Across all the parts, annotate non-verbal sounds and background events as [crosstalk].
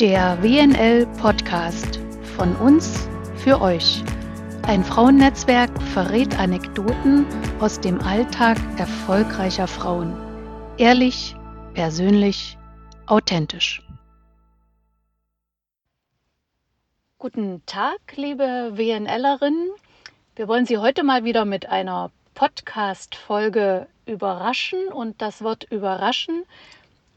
Der WNL Podcast von uns für euch. Ein Frauennetzwerk verrät Anekdoten aus dem Alltag erfolgreicher Frauen. Ehrlich, persönlich, authentisch. Guten Tag, liebe WNLerinnen. Wir wollen Sie heute mal wieder mit einer Podcast-Folge überraschen und das Wort überraschen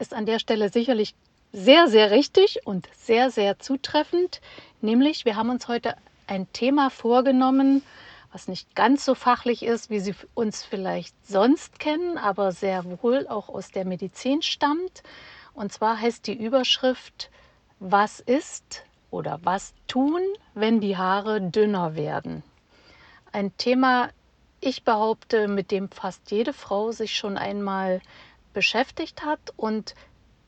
ist an der Stelle sicherlich sehr, sehr richtig und sehr, sehr zutreffend. Nämlich, wir haben uns heute ein Thema vorgenommen, was nicht ganz so fachlich ist, wie Sie uns vielleicht sonst kennen, aber sehr wohl auch aus der Medizin stammt. Und zwar heißt die Überschrift, was ist oder was tun, wenn die Haare dünner werden? Ein Thema, ich behaupte, mit dem fast jede Frau sich schon einmal beschäftigt hat und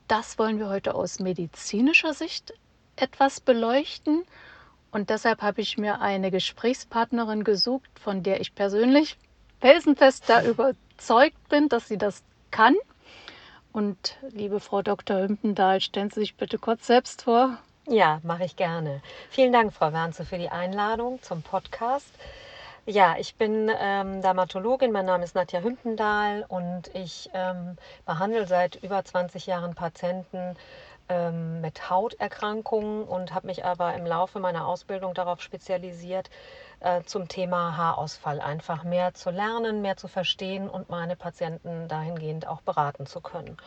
das wollen wir heute aus medizinischer Sicht etwas beleuchten. Und deshalb habe ich mir eine Gesprächspartnerin gesucht, von der ich persönlich felsenfest da [laughs] überzeugt bin, dass sie das kann. Und liebe Frau Dr. Hümpendahl, stellen Sie sich bitte kurz selbst vor. Ja, mache ich gerne. Vielen Dank, Frau Wernze, für die Einladung zum Podcast. Ja, ich bin ähm, Dermatologin, mein Name ist Nadja Hümpendahl und ich ähm, behandle seit über 20 Jahren Patienten ähm, mit Hauterkrankungen und habe mich aber im Laufe meiner Ausbildung darauf spezialisiert, äh, zum Thema Haarausfall einfach mehr zu lernen, mehr zu verstehen und meine Patienten dahingehend auch beraten zu können.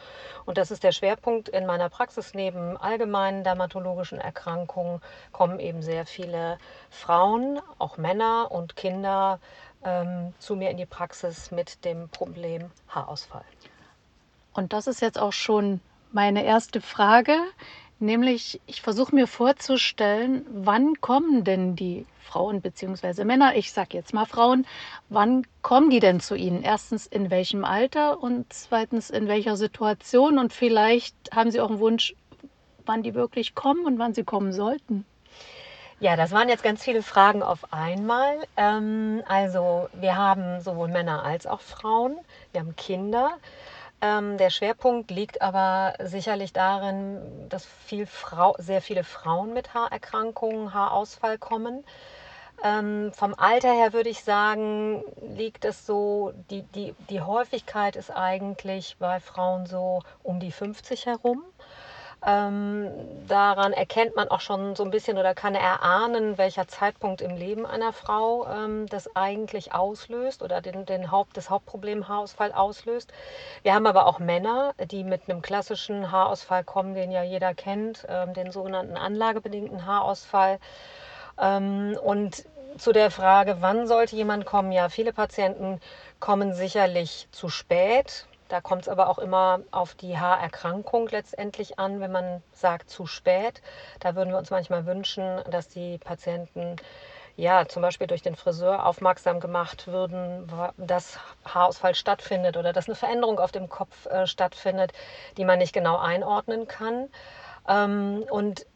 Und das ist der Schwerpunkt in meiner Praxis. Neben allgemeinen dermatologischen Erkrankungen kommen eben sehr viele Frauen, auch Männer und Kinder ähm, zu mir in die Praxis mit dem Problem Haarausfall. Und das ist jetzt auch schon meine erste Frage. Nämlich, ich versuche mir vorzustellen, wann kommen denn die Frauen bzw. Männer, ich sage jetzt mal Frauen, wann kommen die denn zu Ihnen? Erstens, in welchem Alter und zweitens, in welcher Situation? Und vielleicht haben Sie auch einen Wunsch, wann die wirklich kommen und wann sie kommen sollten. Ja, das waren jetzt ganz viele Fragen auf einmal. Ähm, also wir haben sowohl Männer als auch Frauen, wir haben Kinder. Ähm, der Schwerpunkt liegt aber sicherlich darin, dass viel Frau, sehr viele Frauen mit Haarerkrankungen, Haarausfall kommen. Ähm, vom Alter her würde ich sagen, liegt es so, die, die, die Häufigkeit ist eigentlich bei Frauen so um die 50 herum. Ähm, daran erkennt man auch schon so ein bisschen oder kann erahnen, welcher Zeitpunkt im Leben einer Frau ähm, das eigentlich auslöst oder den, den Haupt, das Hauptproblem Haarausfall auslöst. Wir haben aber auch Männer, die mit einem klassischen Haarausfall kommen, den ja jeder kennt, ähm, den sogenannten anlagebedingten Haarausfall. Ähm, und zu der Frage, wann sollte jemand kommen? Ja, viele Patienten kommen sicherlich zu spät da kommt es aber auch immer auf die Haarerkrankung letztendlich an, wenn man sagt zu spät. Da würden wir uns manchmal wünschen, dass die Patienten ja, zum Beispiel durch den Friseur aufmerksam gemacht würden, dass Haarausfall stattfindet oder dass eine Veränderung auf dem Kopf äh, stattfindet, die man nicht genau einordnen kann. Ähm, und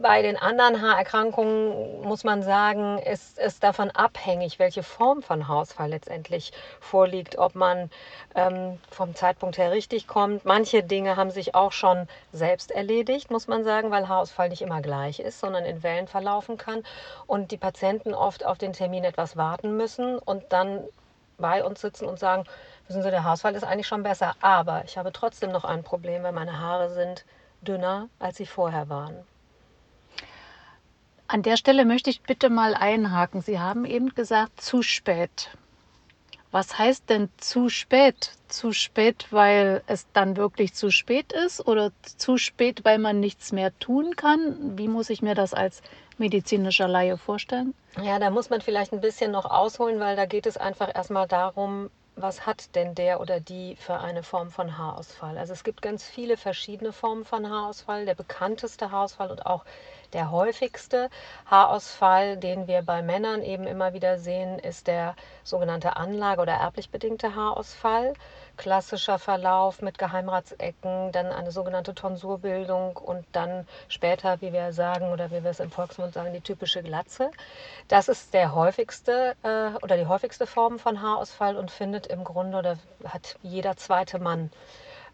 bei den anderen Haarerkrankungen muss man sagen, ist es davon abhängig, welche Form von Haarausfall letztendlich vorliegt, ob man ähm, vom Zeitpunkt her richtig kommt. Manche Dinge haben sich auch schon selbst erledigt, muss man sagen, weil Haarausfall nicht immer gleich ist, sondern in Wellen verlaufen kann und die Patienten oft auf den Termin etwas warten müssen und dann bei uns sitzen und sagen, wissen Sie, der Haarausfall ist eigentlich schon besser, aber ich habe trotzdem noch ein Problem, weil meine Haare sind dünner, als sie vorher waren. An der Stelle möchte ich bitte mal einhaken. Sie haben eben gesagt, zu spät. Was heißt denn zu spät? Zu spät, weil es dann wirklich zu spät ist oder zu spät, weil man nichts mehr tun kann? Wie muss ich mir das als medizinischer Laie vorstellen? Ja, da muss man vielleicht ein bisschen noch ausholen, weil da geht es einfach erstmal darum, was hat denn der oder die für eine Form von Haarausfall? Also es gibt ganz viele verschiedene Formen von Haarausfall. Der bekannteste Haarausfall und auch der häufigste Haarausfall, den wir bei Männern eben immer wieder sehen, ist der sogenannte Anlage- oder erblich bedingte Haarausfall. Klassischer Verlauf mit Geheimratsecken, dann eine sogenannte Tonsurbildung und dann später, wie wir sagen oder wie wir es im Volksmund sagen, die typische Glatze. Das ist der häufigste äh, oder die häufigste Form von Haarausfall und findet im Grunde oder hat jeder zweite Mann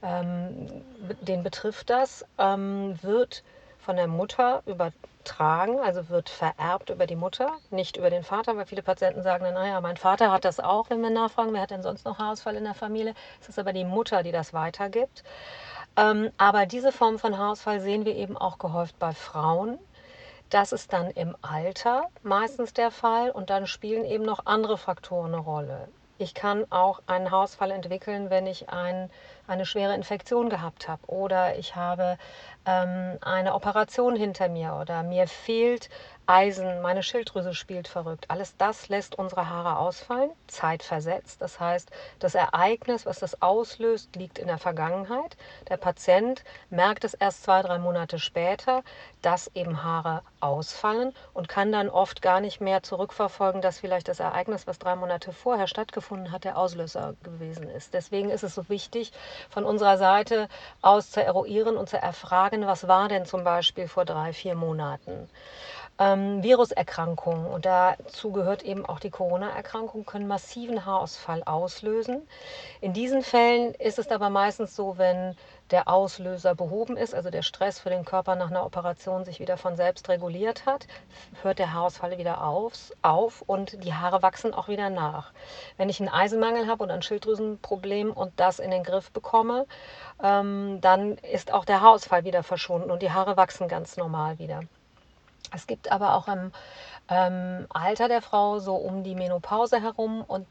ähm, den betrifft das, ähm, wird von der Mutter übertragen, also wird vererbt über die Mutter, nicht über den Vater, weil viele Patienten sagen, naja, mein Vater hat das auch, wenn wir nachfragen, wer hat denn sonst noch Haarausfall in der Familie? Es ist aber die Mutter, die das weitergibt. Ähm, aber diese Form von Haarausfall sehen wir eben auch gehäuft bei Frauen. Das ist dann im Alter meistens der Fall und dann spielen eben noch andere Faktoren eine Rolle. Ich kann auch einen Haarausfall entwickeln, wenn ich ein, eine schwere Infektion gehabt habe oder ich habe ähm, eine Operation hinter mir oder mir fehlt Eisen, meine Schilddrüse spielt verrückt. Alles das lässt unsere Haare ausfallen, zeitversetzt. Das heißt, das Ereignis, was das auslöst, liegt in der Vergangenheit. Der Patient merkt es erst zwei, drei Monate später, dass eben Haare ausfallen und kann dann oft gar nicht mehr zurückverfolgen, dass vielleicht das Ereignis, was drei Monate vorher stattgefunden hat, der Auslöser gewesen ist. Deswegen ist es so wichtig, von unserer Seite aus zu eruieren und zu erfragen, was war denn zum Beispiel vor drei, vier Monaten ähm, Viruserkrankungen und dazu gehört eben auch die Corona-Erkrankung, können massiven Haarausfall auslösen. In diesen Fällen ist es aber meistens so, wenn der Auslöser behoben ist, also der Stress für den Körper nach einer Operation sich wieder von selbst reguliert hat, hört der Haarausfall wieder auf, auf und die Haare wachsen auch wieder nach. Wenn ich einen Eisenmangel habe oder ein Schilddrüsenproblem und das in den Griff bekomme, ähm, dann ist auch der Haarausfall wieder verschwunden und die Haare wachsen ganz normal wieder. Es gibt aber auch im ähm, Alter der Frau so um die Menopause herum und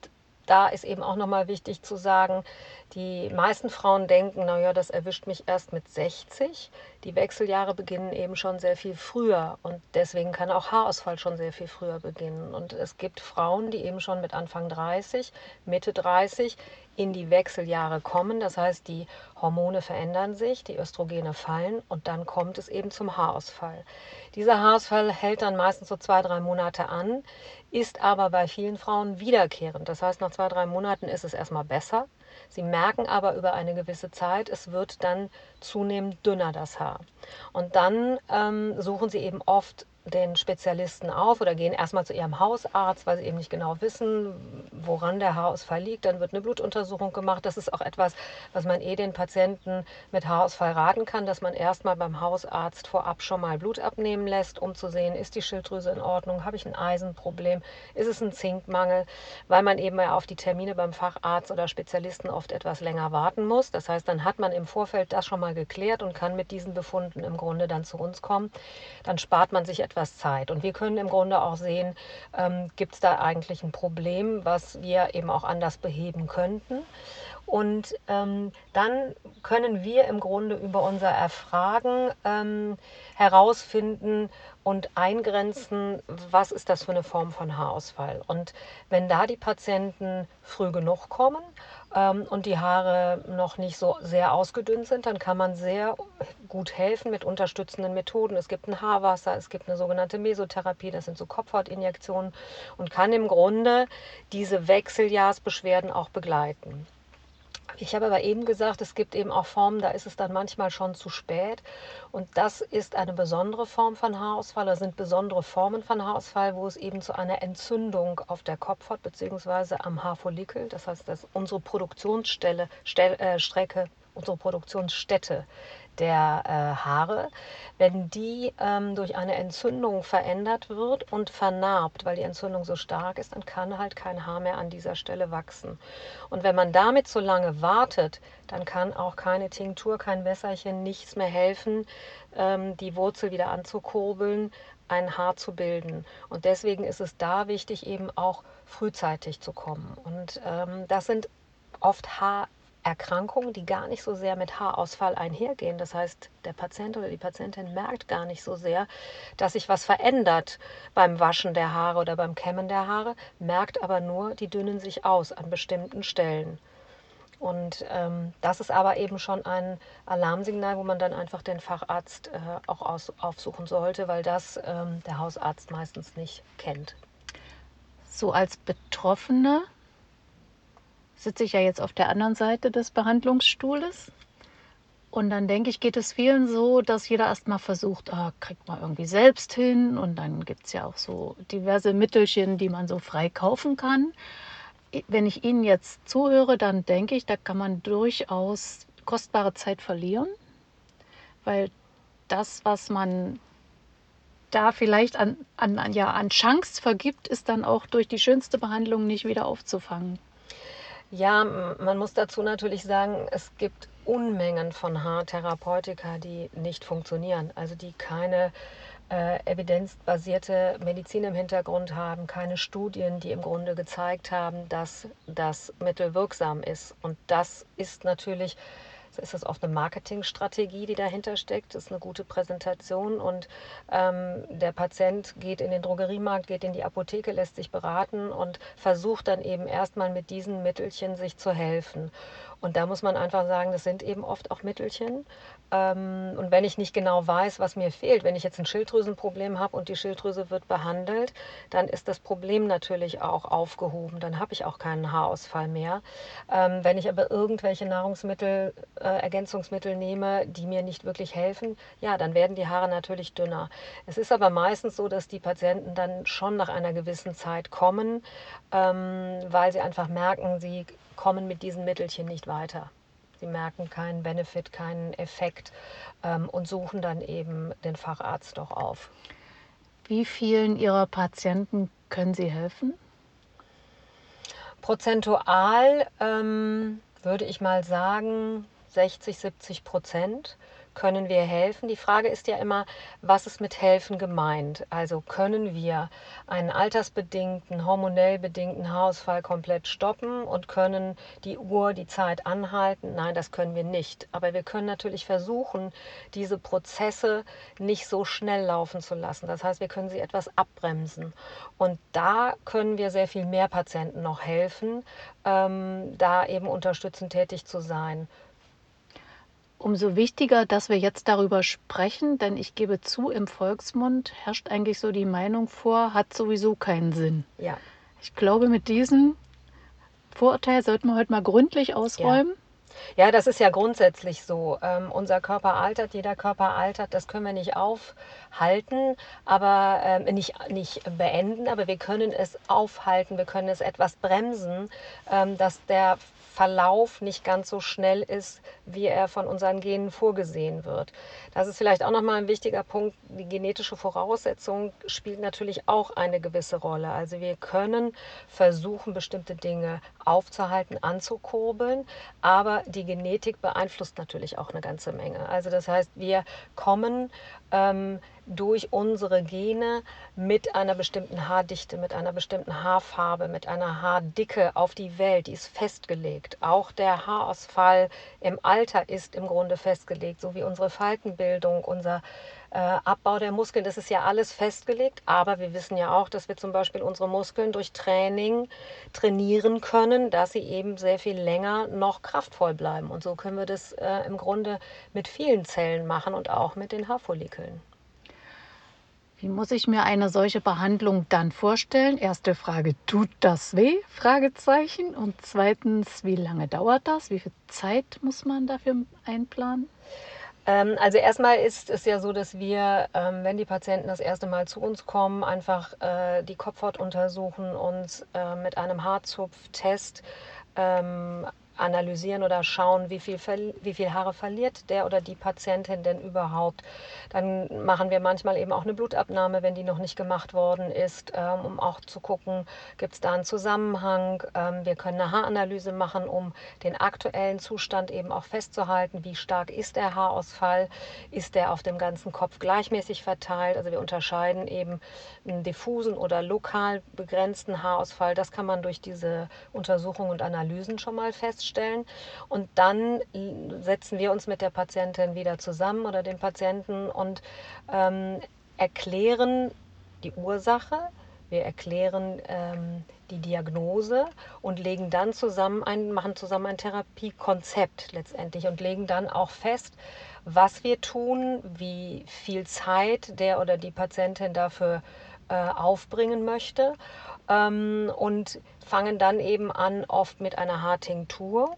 da ist eben auch nochmal wichtig zu sagen, die meisten Frauen denken, naja, das erwischt mich erst mit 60. Die Wechseljahre beginnen eben schon sehr viel früher und deswegen kann auch Haarausfall schon sehr viel früher beginnen. Und es gibt Frauen, die eben schon mit Anfang 30, Mitte 30 in die Wechseljahre kommen. Das heißt, die Hormone verändern sich, die Östrogene fallen und dann kommt es eben zum Haarausfall. Dieser Haarausfall hält dann meistens so zwei, drei Monate an, ist aber bei vielen Frauen wiederkehrend. Das heißt, nach zwei, drei Monaten ist es erstmal besser. Sie merken aber über eine gewisse Zeit, es wird dann zunehmend dünner das Haar. Und dann ähm, suchen sie eben oft den Spezialisten auf oder gehen erstmal zu ihrem Hausarzt, weil sie eben nicht genau wissen, woran der Haarausfall liegt. Dann wird eine Blutuntersuchung gemacht. Das ist auch etwas, was man eh den Patienten mit Haarausfall raten kann, dass man erstmal beim Hausarzt vorab schon mal Blut abnehmen lässt, um zu sehen, ist die Schilddrüse in Ordnung, habe ich ein Eisenproblem, ist es ein Zinkmangel, weil man eben auf die Termine beim Facharzt oder Spezialisten oft etwas länger warten muss. Das heißt, dann hat man im Vorfeld das schon mal geklärt und kann mit diesen Befunden im Grunde dann zu uns kommen. Dann spart man sich etwas etwas Zeit. Und wir können im Grunde auch sehen, ähm, gibt es da eigentlich ein Problem, was wir eben auch anders beheben könnten. Und ähm, dann können wir im Grunde über unser Erfragen ähm, herausfinden und eingrenzen, was ist das für eine Form von Haarausfall. Und wenn da die Patienten früh genug kommen ähm, und die Haare noch nicht so sehr ausgedünnt sind, dann kann man sehr gut helfen mit unterstützenden Methoden. Es gibt ein Haarwasser, es gibt eine sogenannte Mesotherapie, das sind so Kopfhautinjektionen und kann im Grunde diese Wechseljahrsbeschwerden auch begleiten. Ich habe aber eben gesagt, es gibt eben auch Formen, da ist es dann manchmal schon zu spät. Und das ist eine besondere Form von Haarausfall, das sind besondere Formen von Haarausfall, wo es eben zu einer Entzündung auf der Kopfhaut bzw. am Haarfollikel, das heißt, dass unsere Produktionsstelle, Stell, äh, Strecke, unsere Produktionsstätte der äh, Haare, wenn die ähm, durch eine Entzündung verändert wird und vernarbt, weil die Entzündung so stark ist, dann kann halt kein Haar mehr an dieser Stelle wachsen. Und wenn man damit so lange wartet, dann kann auch keine Tinktur, kein Wässerchen, nichts mehr helfen, ähm, die Wurzel wieder anzukurbeln, ein Haar zu bilden. Und deswegen ist es da wichtig, eben auch frühzeitig zu kommen. Und ähm, das sind oft Haar Erkrankungen, die gar nicht so sehr mit Haarausfall einhergehen. Das heißt, der Patient oder die Patientin merkt gar nicht so sehr, dass sich was verändert beim Waschen der Haare oder beim Kämmen der Haare, merkt aber nur, die dünnen sich aus an bestimmten Stellen. Und ähm, das ist aber eben schon ein Alarmsignal, wo man dann einfach den Facharzt äh, auch aus, aufsuchen sollte, weil das ähm, der Hausarzt meistens nicht kennt. So als Betroffene sitze ich ja jetzt auf der anderen Seite des Behandlungsstuhles. Und dann denke ich, geht es vielen so, dass jeder erstmal versucht, ah, kriegt man irgendwie selbst hin. Und dann gibt es ja auch so diverse Mittelchen, die man so frei kaufen kann. Wenn ich Ihnen jetzt zuhöre, dann denke ich, da kann man durchaus kostbare Zeit verlieren, weil das, was man da vielleicht an, an, ja, an Chance vergibt, ist dann auch durch die schönste Behandlung nicht wieder aufzufangen. Ja, man muss dazu natürlich sagen, es gibt Unmengen von Haartherapeutika, die nicht funktionieren, also die keine äh, evidenzbasierte Medizin im Hintergrund haben, keine Studien, die im Grunde gezeigt haben, dass das Mittel wirksam ist. Und das ist natürlich ist das oft eine Marketingstrategie, die dahinter steckt. Ist eine gute Präsentation und ähm, der Patient geht in den Drogeriemarkt, geht in die Apotheke, lässt sich beraten und versucht dann eben erstmal mit diesen Mittelchen sich zu helfen. Und da muss man einfach sagen, das sind eben oft auch Mittelchen. Ähm, und wenn ich nicht genau weiß, was mir fehlt, wenn ich jetzt ein Schilddrüsenproblem habe und die Schilddrüse wird behandelt, dann ist das Problem natürlich auch aufgehoben. Dann habe ich auch keinen Haarausfall mehr. Ähm, wenn ich aber irgendwelche Nahrungsmittel, äh, Ergänzungsmittel nehme, die mir nicht wirklich helfen, ja, dann werden die Haare natürlich dünner. Es ist aber meistens so, dass die Patienten dann schon nach einer gewissen Zeit kommen, ähm, weil sie einfach merken, sie kommen mit diesen Mittelchen nicht weiter. Sie merken keinen Benefit, keinen Effekt ähm, und suchen dann eben den Facharzt doch auf. Wie vielen Ihrer Patienten können Sie helfen? Prozentual ähm, würde ich mal sagen 60, 70 Prozent können wir helfen? Die Frage ist ja immer, was ist mit helfen gemeint? Also können wir einen altersbedingten, hormonell bedingten Haarausfall komplett stoppen und können die Uhr, die Zeit anhalten? Nein, das können wir nicht. Aber wir können natürlich versuchen, diese Prozesse nicht so schnell laufen zu lassen. Das heißt, wir können sie etwas abbremsen. Und da können wir sehr viel mehr Patienten noch helfen, ähm, da eben unterstützend tätig zu sein. Umso wichtiger, dass wir jetzt darüber sprechen, denn ich gebe zu, im Volksmund herrscht eigentlich so die Meinung vor, hat sowieso keinen Sinn. Ja. Ich glaube, mit diesem Vorurteil sollten wir heute mal gründlich ausräumen. Ja. Ja das ist ja grundsätzlich so. Ähm, unser Körper altert, jeder Körper altert, das können wir nicht aufhalten, aber ähm, nicht, nicht beenden, aber wir können es aufhalten, wir können es etwas bremsen, ähm, dass der Verlauf nicht ganz so schnell ist, wie er von unseren Genen vorgesehen wird. Das ist vielleicht auch nochmal ein wichtiger Punkt. Die genetische Voraussetzung spielt natürlich auch eine gewisse Rolle. Also wir können versuchen, bestimmte Dinge aufzuhalten, anzukurbeln, aber die Genetik beeinflusst natürlich auch eine ganze Menge. Also das heißt, wir kommen ähm, durch unsere Gene mit einer bestimmten Haardichte, mit einer bestimmten Haarfarbe, mit einer Haardicke auf die Welt. Die ist festgelegt. Auch der Haarausfall im Alter ist im Grunde festgelegt, so wie unsere Faltenbildung, unser äh, Abbau der Muskeln. Das ist ja alles festgelegt. Aber wir wissen ja auch, dass wir zum Beispiel unsere Muskeln durch Training trainieren können, dass sie eben sehr viel länger noch kraftvoll bleiben. Und so können wir das äh, im Grunde mit vielen Zellen machen und auch mit den Haarfollikeln. Wie muss ich mir eine solche Behandlung dann vorstellen? Erste Frage, tut das weh? Fragezeichen. Und zweitens, wie lange dauert das? Wie viel Zeit muss man dafür einplanen? Ähm, also erstmal ist es ja so, dass wir, ähm, wenn die Patienten das erste Mal zu uns kommen, einfach äh, die Kopfhaut untersuchen und äh, mit einem Haarzupftest ähm, analysieren oder schauen, wie viel, wie viel Haare verliert der oder die Patientin denn überhaupt. Dann machen wir manchmal eben auch eine Blutabnahme, wenn die noch nicht gemacht worden ist, ähm, um auch zu gucken, gibt es da einen Zusammenhang. Ähm, wir können eine Haaranalyse machen, um den aktuellen Zustand eben auch festzuhalten, wie stark ist der Haarausfall, ist der auf dem ganzen Kopf gleichmäßig verteilt. Also wir unterscheiden eben einen diffusen oder lokal begrenzten Haarausfall. Das kann man durch diese Untersuchungen und Analysen schon mal feststellen feststellen. Und dann setzen wir uns mit der Patientin wieder zusammen oder dem Patienten und ähm, erklären die Ursache, wir erklären ähm, die Diagnose und legen dann zusammen ein, machen zusammen ein Therapiekonzept letztendlich und legen dann auch fest, was wir tun, wie viel Zeit der oder die Patientin dafür äh, aufbringen möchte ähm, und fangen dann eben an, oft mit einer Haartinktur,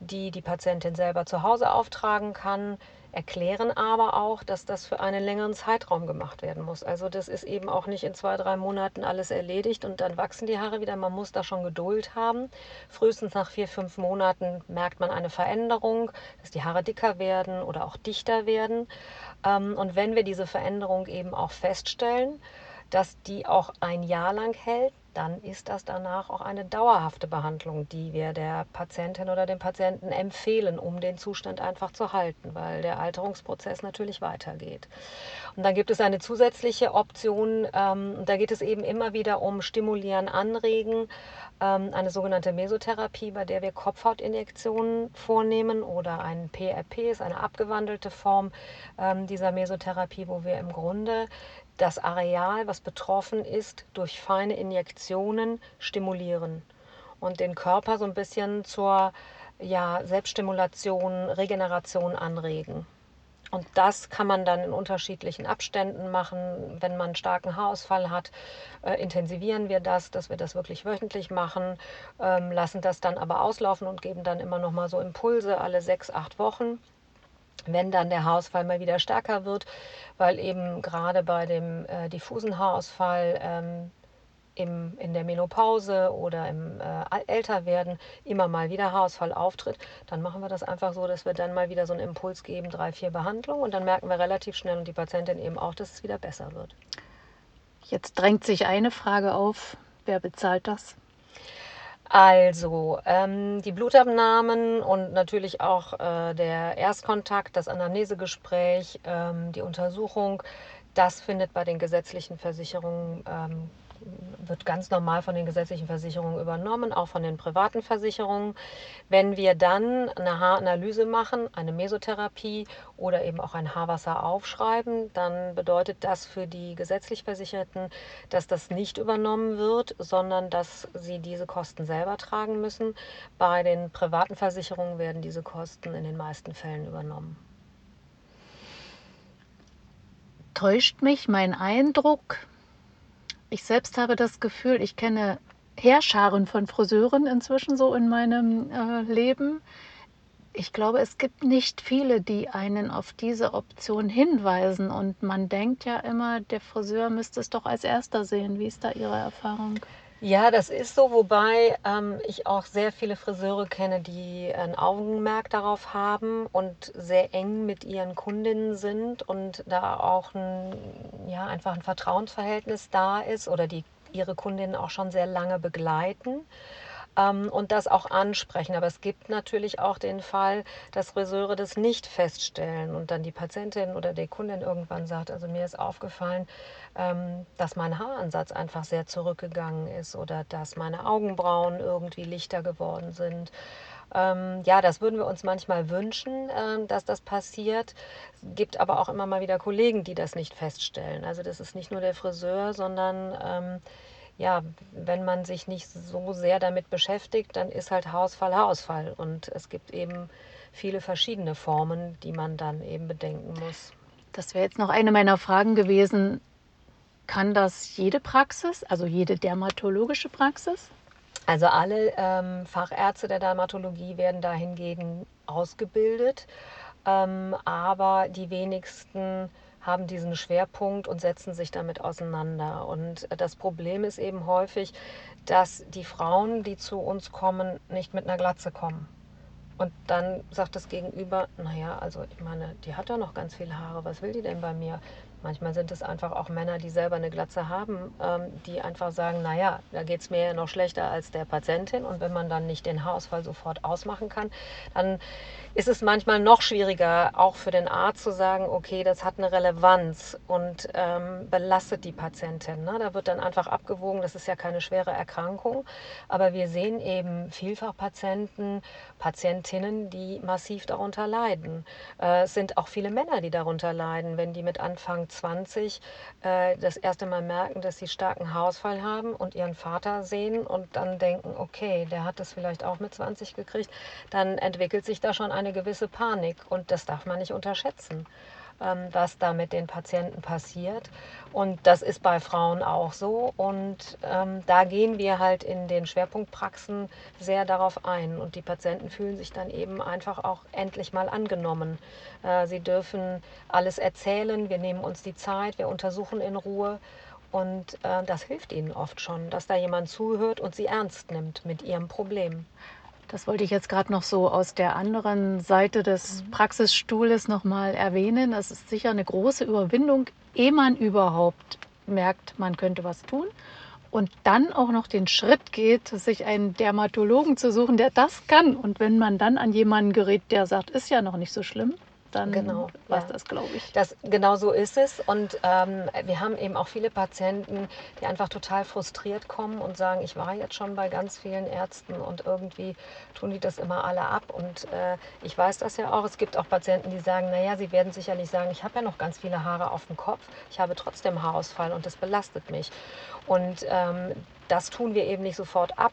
die die Patientin selber zu Hause auftragen kann, erklären aber auch, dass das für einen längeren Zeitraum gemacht werden muss. Also das ist eben auch nicht in zwei, drei Monaten alles erledigt und dann wachsen die Haare wieder. Man muss da schon Geduld haben. Frühestens nach vier, fünf Monaten merkt man eine Veränderung, dass die Haare dicker werden oder auch dichter werden. Ähm, und wenn wir diese Veränderung eben auch feststellen, dass die auch ein Jahr lang hält, dann ist das danach auch eine dauerhafte Behandlung, die wir der Patientin oder dem Patienten empfehlen, um den Zustand einfach zu halten, weil der Alterungsprozess natürlich weitergeht. Und dann gibt es eine zusätzliche Option, ähm, da geht es eben immer wieder um Stimulieren, Anregen, ähm, eine sogenannte Mesotherapie, bei der wir Kopfhautinjektionen vornehmen oder ein PRP ist eine abgewandelte Form ähm, dieser Mesotherapie, wo wir im Grunde das Areal, was betroffen ist, durch feine Injektionen stimulieren und den Körper so ein bisschen zur ja, Selbststimulation, Regeneration anregen. Und das kann man dann in unterschiedlichen Abständen machen. Wenn man einen starken Haarausfall hat, äh, intensivieren wir das, dass wir das wirklich wöchentlich machen, ähm, lassen das dann aber auslaufen und geben dann immer noch mal so Impulse alle sechs, acht Wochen wenn dann der Haarausfall mal wieder stärker wird, weil eben gerade bei dem äh, diffusen Haarausfall ähm, im, in der Menopause oder im äh, Älterwerden immer mal wieder Haarausfall auftritt, dann machen wir das einfach so, dass wir dann mal wieder so einen Impuls geben, drei, vier Behandlungen und dann merken wir relativ schnell und die Patientin eben auch, dass es wieder besser wird. Jetzt drängt sich eine Frage auf, wer bezahlt das? Also ähm, die Blutabnahmen und natürlich auch äh, der Erstkontakt, das Anamnesegespräch, ähm, die Untersuchung, das findet bei den gesetzlichen Versicherungen ähm, wird ganz normal von den gesetzlichen Versicherungen übernommen, auch von den privaten Versicherungen. Wenn wir dann eine Haaranalyse machen, eine Mesotherapie oder eben auch ein Haarwasser aufschreiben, dann bedeutet das für die gesetzlich Versicherten, dass das nicht übernommen wird, sondern dass sie diese Kosten selber tragen müssen. Bei den privaten Versicherungen werden diese Kosten in den meisten Fällen übernommen. Täuscht mich mein Eindruck, ich selbst habe das Gefühl, ich kenne Heerscharen von Friseuren inzwischen so in meinem äh, Leben. Ich glaube, es gibt nicht viele, die einen auf diese Option hinweisen. Und man denkt ja immer, der Friseur müsste es doch als erster sehen. Wie ist da Ihre Erfahrung? Ja, das ist so, wobei ähm, ich auch sehr viele Friseure kenne, die ein Augenmerk darauf haben und sehr eng mit ihren Kundinnen sind und da auch ein, ja, einfach ein Vertrauensverhältnis da ist oder die ihre Kundinnen auch schon sehr lange begleiten ähm, und das auch ansprechen. Aber es gibt natürlich auch den Fall, dass Friseure das nicht feststellen und dann die Patientin oder die Kundin irgendwann sagt, also mir ist aufgefallen, ähm, dass mein Haaransatz einfach sehr zurückgegangen ist oder dass meine Augenbrauen irgendwie lichter geworden sind. Ähm, ja, das würden wir uns manchmal wünschen, ähm, dass das passiert. Es gibt aber auch immer mal wieder Kollegen, die das nicht feststellen. Also das ist nicht nur der Friseur, sondern ähm, ja, wenn man sich nicht so sehr damit beschäftigt, dann ist halt Haarausfall Haarausfall. Und es gibt eben viele verschiedene Formen, die man dann eben bedenken muss. Das wäre jetzt noch eine meiner Fragen gewesen. Kann das jede Praxis, also jede dermatologische Praxis? Also alle ähm, Fachärzte der Dermatologie werden dahingegen ausgebildet, ähm, aber die wenigsten haben diesen Schwerpunkt und setzen sich damit auseinander. Und das Problem ist eben häufig, dass die Frauen, die zu uns kommen, nicht mit einer Glatze kommen. Und dann sagt das Gegenüber, naja, also ich meine, die hat ja noch ganz viele Haare, was will die denn bei mir? Manchmal sind es einfach auch Männer, die selber eine Glatze haben, ähm, die einfach sagen, naja, da geht es mir ja noch schlechter als der Patientin. Und wenn man dann nicht den Haarausfall sofort ausmachen kann, dann ist es manchmal noch schwieriger, auch für den Arzt zu sagen, okay, das hat eine Relevanz und ähm, belastet die Patientin. Ne? Da wird dann einfach abgewogen, das ist ja keine schwere Erkrankung. Aber wir sehen eben vielfach Patienten, Patientinnen, die massiv darunter leiden. Äh, es sind auch viele Männer, die darunter leiden, wenn die mit Anfang 20 äh, das erste Mal merken, dass sie starken Haarausfall haben und ihren Vater sehen und dann denken, okay, der hat das vielleicht auch mit 20 gekriegt, dann entwickelt sich da schon eine gewisse Panik und das darf man nicht unterschätzen. Ähm, was da mit den Patienten passiert. Und das ist bei Frauen auch so. Und ähm, da gehen wir halt in den Schwerpunktpraxen sehr darauf ein. Und die Patienten fühlen sich dann eben einfach auch endlich mal angenommen. Äh, sie dürfen alles erzählen, wir nehmen uns die Zeit, wir untersuchen in Ruhe. Und äh, das hilft ihnen oft schon, dass da jemand zuhört und sie ernst nimmt mit ihrem Problem. Das wollte ich jetzt gerade noch so aus der anderen Seite des mhm. Praxisstuhles nochmal erwähnen. Das ist sicher eine große Überwindung, ehe man überhaupt merkt, man könnte was tun. Und dann auch noch den Schritt geht, sich einen Dermatologen zu suchen, der das kann. Und wenn man dann an jemanden gerät, der sagt, ist ja noch nicht so schlimm, dann genau, war es ja. das, glaube ich. Das, genau so ist es. Und ähm, wir haben eben auch viele Patienten, die einfach total frustriert kommen und sagen, ich war jetzt schon bei ganz vielen Ärzten und irgendwie tun die das immer alle ab. Und äh, ich weiß das ja auch. Es gibt auch Patienten, die sagen, naja, sie werden sicherlich sagen, ich habe ja noch ganz viele Haare auf dem Kopf, ich habe trotzdem Haarausfall und das belastet mich. Und ähm, das tun wir eben nicht sofort ab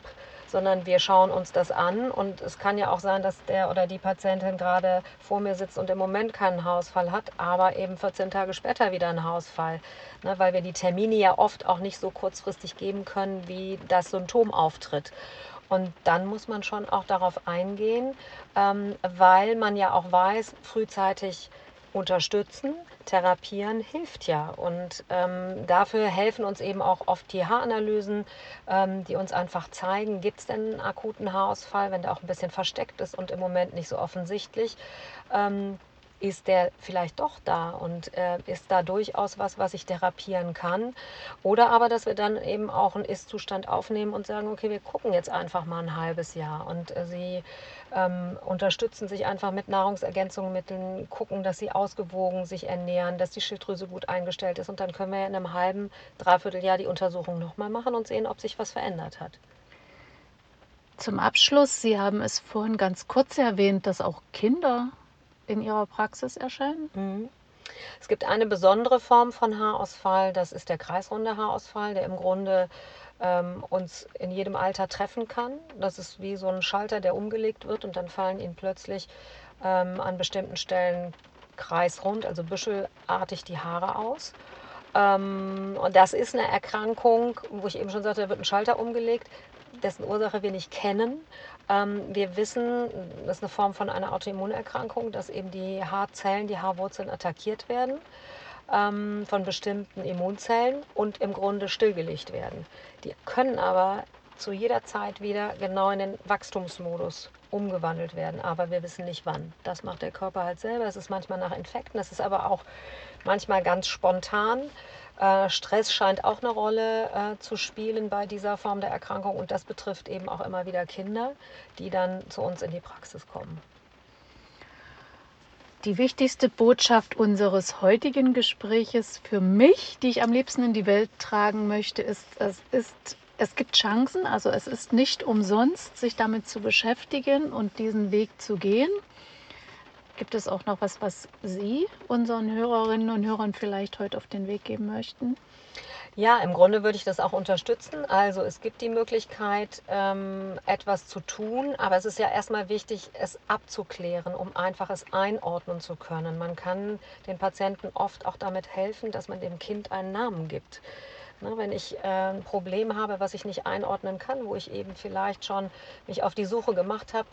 sondern wir schauen uns das an. Und es kann ja auch sein, dass der oder die Patientin gerade vor mir sitzt und im Moment keinen Haarausfall hat, aber eben 14 Tage später wieder einen Haarausfall. Ne, weil wir die Termine ja oft auch nicht so kurzfristig geben können, wie das Symptom auftritt. Und dann muss man schon auch darauf eingehen, ähm, weil man ja auch weiß, frühzeitig unterstützen, therapieren hilft ja. Und ähm, dafür helfen uns eben auch oft die Haaranalysen, ähm, die uns einfach zeigen, gibt es denn einen akuten Haarausfall, wenn der auch ein bisschen versteckt ist und im Moment nicht so offensichtlich. Ähm, ist der vielleicht doch da und äh, ist da durchaus was, was ich therapieren kann. Oder aber, dass wir dann eben auch einen Ist-Zustand aufnehmen und sagen, okay, wir gucken jetzt einfach mal ein halbes Jahr und äh, sie ähm, unterstützen sich einfach mit Nahrungsergänzungsmitteln, gucken, dass sie ausgewogen sich ernähren, dass die Schilddrüse gut eingestellt ist und dann können wir ja in einem halben, dreiviertel Jahr die Untersuchung nochmal machen und sehen, ob sich was verändert hat. Zum Abschluss, Sie haben es vorhin ganz kurz erwähnt, dass auch Kinder in Ihrer Praxis erscheinen? Mhm. Es gibt eine besondere Form von Haarausfall, das ist der kreisrunde Haarausfall, der im Grunde ähm, uns in jedem Alter treffen kann. Das ist wie so ein Schalter, der umgelegt wird und dann fallen ihnen plötzlich ähm, an bestimmten Stellen kreisrund, also büschelartig die Haare aus. Ähm, und das ist eine Erkrankung, wo ich eben schon sagte, da wird ein Schalter umgelegt, dessen Ursache wir nicht kennen. Ähm, wir wissen, das ist eine Form von einer Autoimmunerkrankung, dass eben die Haarzellen, die Haarwurzeln attackiert werden ähm, von bestimmten Immunzellen und im Grunde stillgelegt werden. Die können aber zu jeder Zeit wieder genau in den Wachstumsmodus umgewandelt werden, aber wir wissen nicht wann. Das macht der Körper halt selber. Es ist manchmal nach Infekten, es ist aber auch manchmal ganz spontan. Äh, Stress scheint auch eine Rolle äh, zu spielen bei dieser Form der Erkrankung und das betrifft eben auch immer wieder Kinder, die dann zu uns in die Praxis kommen. Die wichtigste Botschaft unseres heutigen Gespräches für mich, die ich am liebsten in die Welt tragen möchte, ist, es ist es gibt Chancen, also es ist nicht umsonst, sich damit zu beschäftigen und diesen Weg zu gehen. Gibt es auch noch was, was Sie unseren Hörerinnen und Hörern vielleicht heute auf den Weg geben möchten? Ja, im Grunde würde ich das auch unterstützen. Also es gibt die Möglichkeit, ähm, etwas zu tun, aber es ist ja erstmal wichtig, es abzuklären, um einfach es einordnen zu können. Man kann den Patienten oft auch damit helfen, dass man dem Kind einen Namen gibt. Ne, wenn ich äh, ein Problem habe, was ich nicht einordnen kann, wo ich eben vielleicht schon mich auf die Suche gemacht habe,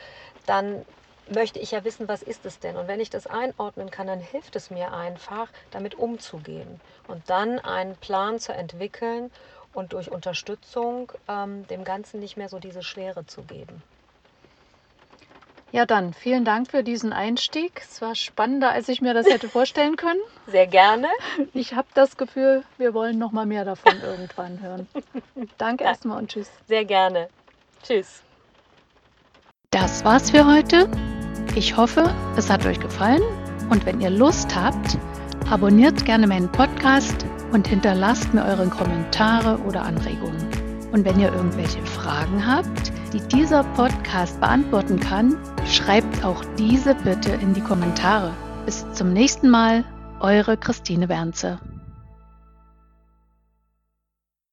dann möchte ich ja wissen, was ist es denn? Und wenn ich das einordnen kann, dann hilft es mir einfach, damit umzugehen und dann einen Plan zu entwickeln und durch Unterstützung ähm, dem Ganzen nicht mehr so diese Schwere zu geben. Ja, dann vielen Dank für diesen Einstieg. Es war spannender, als ich mir das hätte vorstellen können. [laughs] Sehr gerne. Ich habe das Gefühl, wir wollen noch mal mehr davon [laughs] irgendwann hören. Danke ja. erstmal und tschüss. Sehr gerne. Tschüss. Das war's für heute. Ich hoffe, es hat euch gefallen und wenn ihr Lust habt, abonniert gerne meinen Podcast und hinterlasst mir eure Kommentare oder Anregungen. Und wenn ihr irgendwelche Fragen habt, die dieser Podcast beantworten kann, schreibt auch diese bitte in die Kommentare. Bis zum nächsten Mal, eure Christine Wernze.